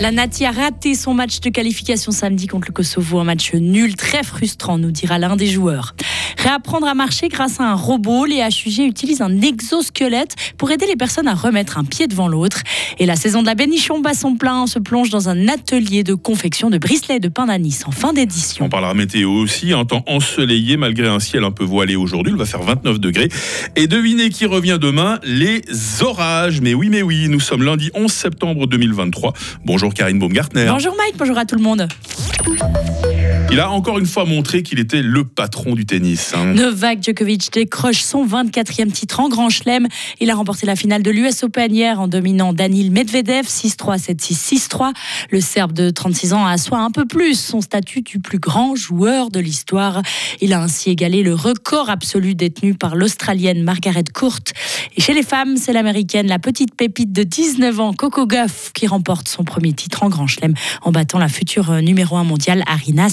La Nati a raté son match de qualification samedi contre le Kosovo, un match nul, très frustrant, nous dira l'un des joueurs. Réapprendre à marcher grâce à un robot, les HUG utilisent un exosquelette pour aider les personnes à remettre un pied devant l'autre. Et la saison de la Bénichon bat son plein, on se plonge dans un atelier de confection de bricelets et de pain d'anis en fin d'édition. On parlera météo aussi, un temps ensoleillé malgré un ciel un peu voilé aujourd'hui, il va faire 29 degrés. Et devinez qui revient demain, les orages. Mais oui, mais oui, nous sommes lundi 11 septembre 2023. Bonjour Karine Baumgartner. Bonjour Mike, bonjour à tout le monde. Il a encore une fois montré qu'il était le patron du tennis. Hein. Novak Djokovic décroche son 24e titre en Grand Chelem. Il a remporté la finale de l'US Open hier en dominant Danil Medvedev 6-3, 7-6, 6-3. Le Serbe de 36 ans assoit un peu plus son statut du plus grand joueur de l'histoire. Il a ainsi égalé le record absolu détenu par l'Australienne Margaret Court. Et chez les femmes, c'est l'Américaine, la petite pépite de 19 ans, Coco Gauff, qui remporte son premier titre en Grand Chelem en battant la future numéro 1 mondiale Arina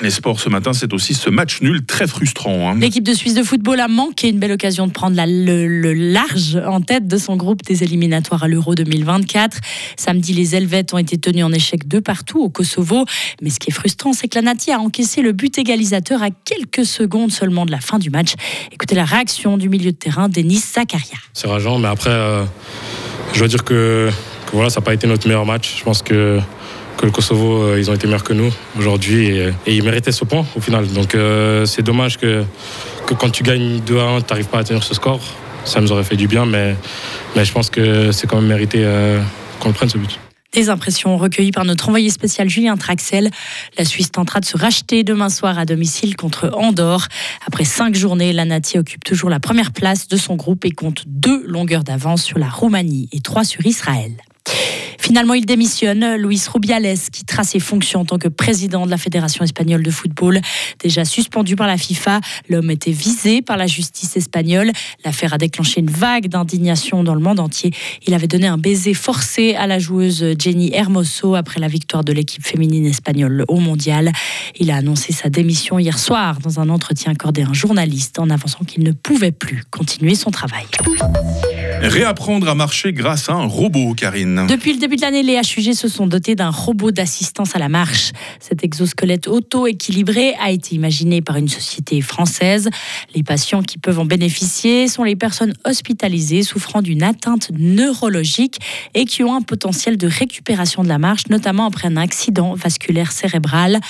Les sports ce matin, c'est aussi ce match nul très frustrant. Hein. L'équipe de Suisse de football a manqué une belle occasion de prendre la, le, large en tête de son groupe des éliminatoires à l'Euro 2024. Samedi, les Helvètes ont été tenus en échec de partout au Kosovo. Mais ce qui est frustrant, c'est que la Nati a encaissé le but égalisateur à quelques secondes seulement de la fin du match. Écoutez la réaction du milieu de terrain, Denis Zakaria. C'est rageant, mais après, euh, je dois dire que, que voilà, ça n'a pas été notre meilleur match. Je pense que que le Kosovo, euh, ils ont été meilleurs que nous aujourd'hui et, ils méritaient ce point au final. Donc euh, c'est dommage que, que quand tu gagnes 2 à 1, tu n'arrives pas à tenir ce score. Ça nous aurait fait du bien, mais, mais je pense que c'est quand même mérité euh, qu'on prenne ce but. Des impressions recueillies par notre envoyé spécial Julien Traxel. La Suisse tentera de se racheter demain soir à domicile contre Andorre. Après cinq journées, la occupe toujours la première place de son groupe et compte deux longueurs d'avance sur la Roumanie et trois sur Israël. Finalement, il démissionne. Luis Rubiales quittera ses fonctions en tant que président de la Fédération espagnole de football. Déjà suspendu par la FIFA, l'homme était visé par la justice espagnole. L'affaire a déclenché une vague d'indignation dans le monde entier. Il avait donné un baiser forcé à la joueuse Jenny Hermoso après la victoire de l'équipe féminine espagnole au mondial. Il a annoncé sa démission hier soir dans un entretien accordé à un journaliste en avançant qu'il ne pouvait plus continuer son travail. Réapprendre à marcher grâce à un robot, Karine. Depuis le début de l'année, les HUG se sont dotés d'un robot d'assistance à la marche. Cet exosquelette auto-équilibré a été imaginé par une société française. Les patients qui peuvent en bénéficier sont les personnes hospitalisées souffrant d'une atteinte neurologique et qui ont un potentiel de récupération de la marche, notamment après un accident vasculaire cérébral.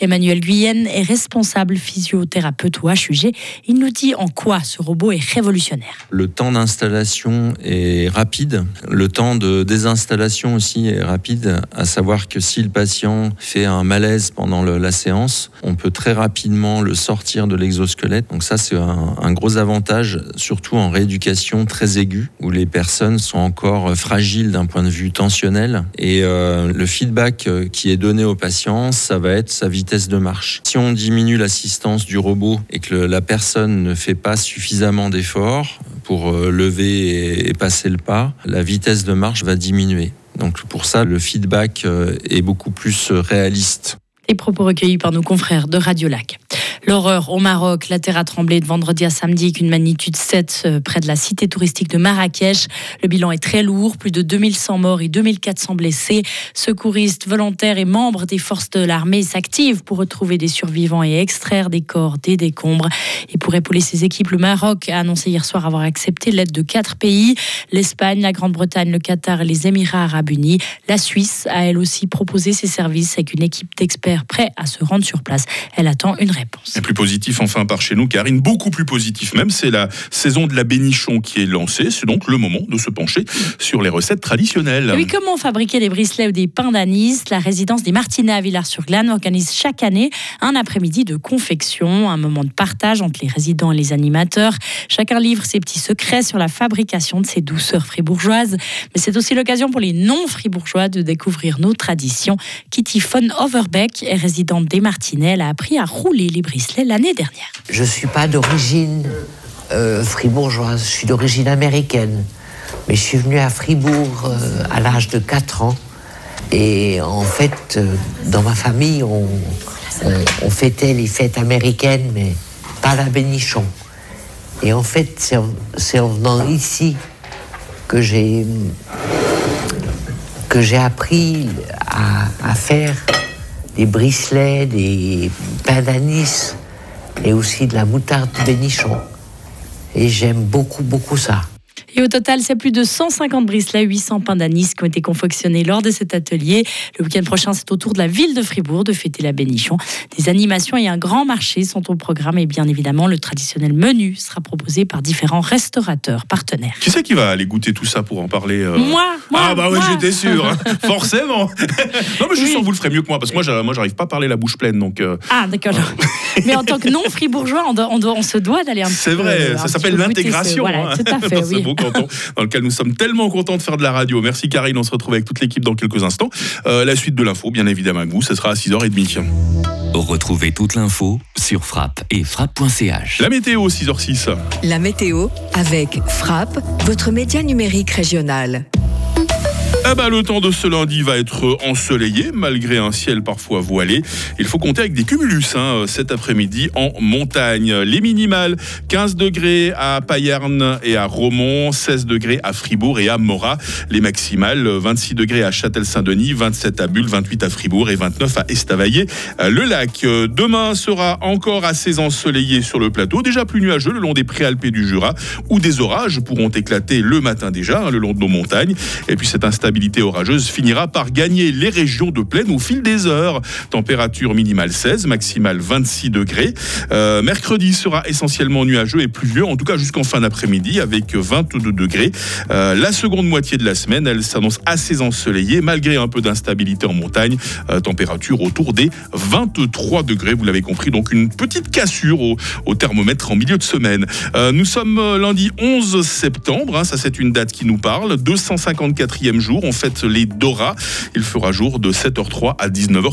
Emmanuel Guyenne est responsable physiothérapeute au HUG. Il nous dit en quoi ce robot est révolutionnaire. Le temps d'installation est rapide. Le temps de désinstallation aussi est rapide, à savoir que si le patient fait un malaise pendant la séance, on peut très rapidement le sortir de l'exosquelette. Donc ça, c'est un, gros avantage, surtout en rééducation très aiguë, où les personnes sont encore fragiles d'un point de vue tensionnel. Et euh, le feedback euh, qui est donné au patient, ça va être sa vitesse de marche. Si on diminue l'assistance du robot et que la personne ne fait pas suffisamment d'efforts, pour euh, lever et passer le pas, la vitesse de marche va diminuer. Donc pour ça, le feedback euh, est beaucoup plus euh, réaliste. Les propos recueillis par nos confrères de Radio Lac. L'horreur au Maroc, la terre a tremblé de vendredi à samedi qu'une magnitude 7 euh, près de la cité touristique de Marrakech. Le bilan est très lourd, plus de 2100 morts et 2400 blessés. Secouristes, volontaires et membres des forces de l'armée s'activent pour retrouver des survivants et extraire des corps des décombres. Et pour épauler ces équipes, le Maroc a annoncé hier soir avoir accepté l'aide de quatre pays, l'Espagne, la Grande-Bretagne, le Qatar et les Émirats arabes unis. La Suisse a elle aussi proposé ses services avec une équipe d'experts prêts à se rendre sur place. Elle attend une réponse. Et plus positif enfin par chez nous, Karine, beaucoup plus positif même, c'est la saison de la bénichon qui est lancée. C'est donc le moment de se pencher sur les recettes traditionnelles. oui, comment fabriquer des bricelets ou des pains d'anis? La résidence des Martinets à Villars-sur-Glane organise chaque année un après-midi de confection, un moment de partage entre les résidents et les animateurs. Chacun livre ses petits secrets sur la fabrication de ces douceurs fribourgeoises. Mais c'est aussi l'occasion pour les non-fribourgeois de découvrir nos traditions. Kitty von Overbeck est résidente des Martinets. Elle a appris à rouler les bricelets Je ne suis pas d'origine euh, fribourgeoise, je suis d'origine américaine. Mais je suis venue à Fribourg euh, à l'âge de 4 ans. Et en fait, euh, dans ma famille, on, fêtait les fêtes américaines, mais pas la bénichon. Et en fait, c'est en, venant ici que j'ai que j'ai appris à faire des bricelets, des pains d'anis et aussi de la moutarde bénichon. Et j'aime beaucoup, beaucoup ça. Et au total, c'est plus de 150 bricelets, 800 pains d'anis qui ont été confectionnés lors de cet atelier. Le week-end prochain, c'est au tour de la ville de Fribourg de fêter la bénichon. Des animations et un grand marché sont au programme et bien évidemment, le traditionnel menu sera proposé par différents restaurateurs partenaires. Qui c'est qui va aller goûter tout ça pour en parler euh Moi, moi, Ah bah moi. j'étais sûr, hein. forcément. non mais je suis Oui. sûr que vous le ferez mieux que moi parce que moi, moi j'arrive pas à parler la bouche pleine donc. euh, Ah, d'accord. Mais en tant que non-fribourgeois, on, doit- on, doit- on se doit d'aller un petit C'est vrai, euh, ça s'appelle l'intégration. Voilà, hein, tout à fait, oui. Canton dans lequel nous sommes tellement contents de faire de la radio. Merci Karine, on se retrouve avec toute l'équipe dans quelques instants. Euh, la suite de l'info, bien évidemment avec vous, ce sera à 6h30. Retrouvez toute l'info sur frappe et frappe.ch. La météo, 6h06. La météo avec Frappe, votre média numérique régional. Ah bah, le temps de ce lundi va être ensoleillé, malgré un ciel parfois voilé. Il faut compter avec des cumulus hein, cet après-midi en montagne. Les minimales, 15 degrés à Payerne et à Romont, 16 degrés à Fribourg et à Morat. Les maximales, 26 degrés à Châtel-Saint-Denis, 27 à Bulle, 28 à Fribourg et 29 à Estavayer. Le lac, euh, demain sera encore assez ensoleillé sur le plateau, déjà plus nuageux le long des préalpes du Jura, où des orages pourront éclater le matin déjà, hein, le long de nos montagnes. Et puis orageuse finira par gagner les régions de plaine au fil des heures. Température minimale 16, maximale 26 degrés. Euh, mercredi sera essentiellement nuageux et pluvieux, en tout cas jusqu'en fin d'après-midi, avec 22 degrés. Euh, la seconde moitié de la semaine, elle s'annonce assez ensoleillée, malgré un peu d'instabilité en montagne. Euh, température autour des 23 degrés, vous l'avez compris. Donc une petite cassure au, thermomètre en milieu de semaine. Nous sommes lundi 11 septembre, hein, ça c'est une date qui nous parle. 254e jour, on fête les Dora. Il fera jour de 7h03 à 19h05.